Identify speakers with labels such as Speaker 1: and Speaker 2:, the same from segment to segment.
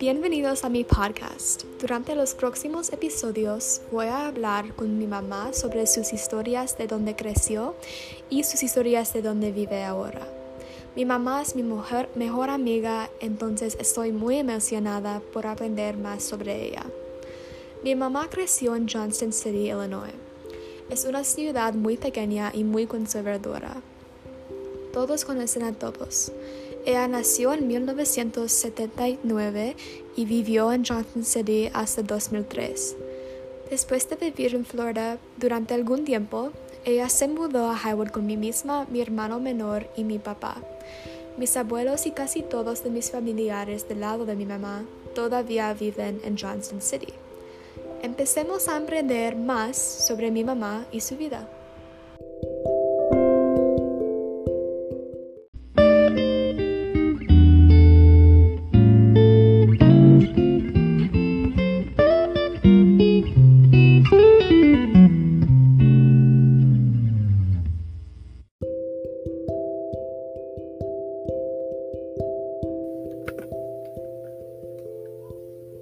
Speaker 1: Bienvenidos a mi podcast. Durante los próximos episodios voy a hablar con mi mamá sobre sus historias de donde creció y sus historias de donde vive ahora. Mi mamá es mi mejor amiga, entonces estoy muy emocionada por aprender más sobre ella. Mi mamá creció en Johnston City, Illinois. Es una ciudad muy pequeña y muy conservadora. Todos conocen a todos. Ella nació en 1979 y vivió en Johnson City hasta 2003. Después de vivir en Florida durante algún tiempo, ella se mudó a Highwood con mi misma, mi hermano menor y mi papá. Mis abuelos y casi todos de mis familiares del lado de mi mamá todavía viven en Johnson City. Empecemos a aprender más sobre mi mamá y su vida.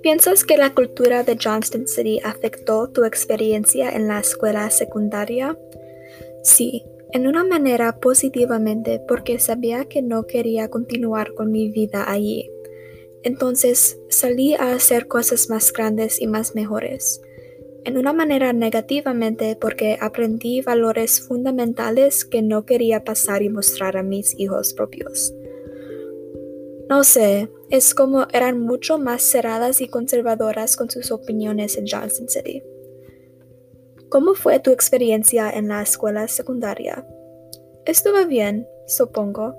Speaker 1: ¿Piensas que la cultura de Johnston City afectó tu experiencia en la escuela secundaria? Sí, en una manera positivamente porque sabía que no quería continuar con mi vida allí. Entonces salí a hacer cosas más grandes y más mejores. En una manera negativamente porque aprendí valores fundamentales que no quería pasar y mostrar a mis hijos propios. No sé, es como eran mucho más cerradas y conservadoras con sus opiniones en Johnson City. ¿Cómo fue tu experiencia en la escuela secundaria? Estuvo bien, supongo.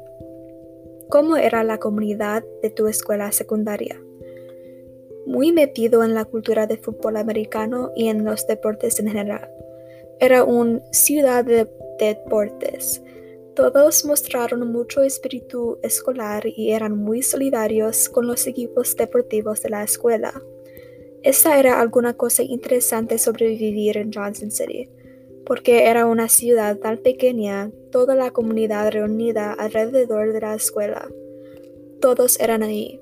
Speaker 1: ¿Cómo era la comunidad de tu escuela secundaria? Muy metido en la cultura de fútbol americano y en los deportes en general. Era una ciudad de deportes todos mostraron mucho espíritu escolar y eran muy solidarios con los equipos deportivos de la escuela. Esta era alguna cosa interesante sobre vivir en Johnson City, porque era una ciudad tan pequeña, toda la comunidad reunida alrededor de la escuela. Todos eran ahí.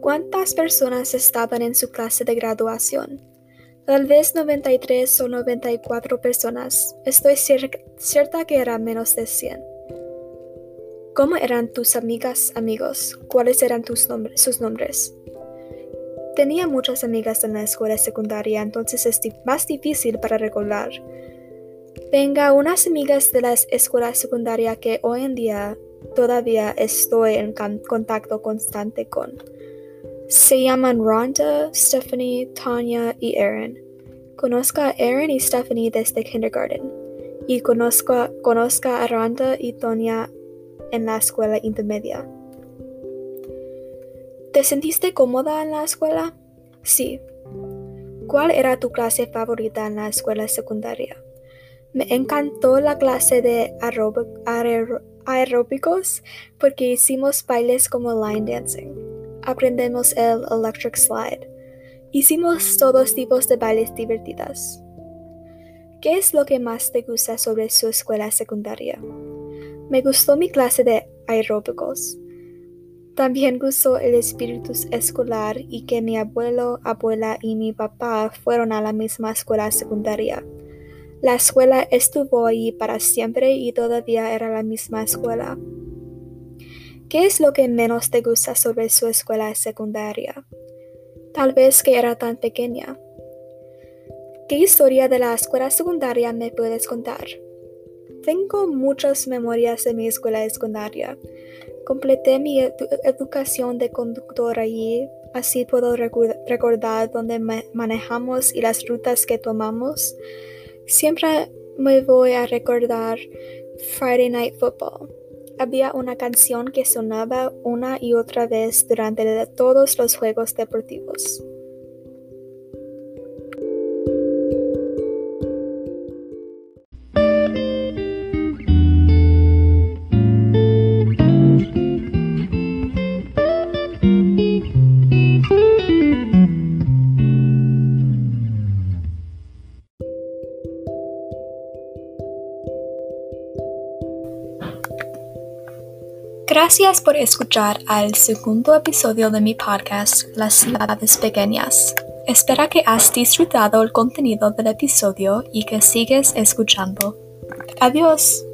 Speaker 1: ¿Cuántas personas estaban en su clase de graduación? Tal vez 93 o 94 personas. Estoy cierta que era menos de 100. ¿Cómo eran tus amigas, amigos? ¿Cuáles eran tus sus nombres? Tenía muchas amigas en la escuela secundaria, entonces es más difícil para recordar. Tenga unas amigas de la escuela secundaria que hoy en día todavía estoy en contacto constante con. Se llaman Rhonda, Stephanie, Tanya y Erin. Conozco a Erin y Stephanie desde kindergarten y conozco, a Rhonda y Tanya en la escuela intermedia. ¿Te sentiste cómoda en la escuela? Sí. ¿Cuál era tu clase favorita en la escuela secundaria? Me encantó la clase de aeróbicos porque hicimos bailes como line dancing aprendemos el electric slide. Hicimos todos tipos de bailes divertidos. ¿Qué es lo que más te gusta sobre su escuela secundaria? Me gustó mi clase de aeróbicos. También gustó el espíritu escolar y que mi abuelo, abuela y mi papá fueron a la misma escuela secundaria. La escuela estuvo allí para siempre y todavía era la misma escuela. ¿Qué es lo que menos te gusta sobre su escuela secundaria? Tal vez que era tan pequeña. ¿Qué historia de la escuela secundaria me puedes contar? Tengo muchas memorias de mi escuela secundaria. Completé mi educación de conductor allí, así puedo recordar dónde manejamos y las rutas que tomamos. Siempre me voy a recordar Friday Night Football había una canción que sonaba una y otra vez durante todos los juegos deportivos. Gracias por escuchar al segundo episodio de mi podcast Las ciudades pequeñas. Espero que has disfrutado el contenido del episodio y que sigues escuchando. Adiós.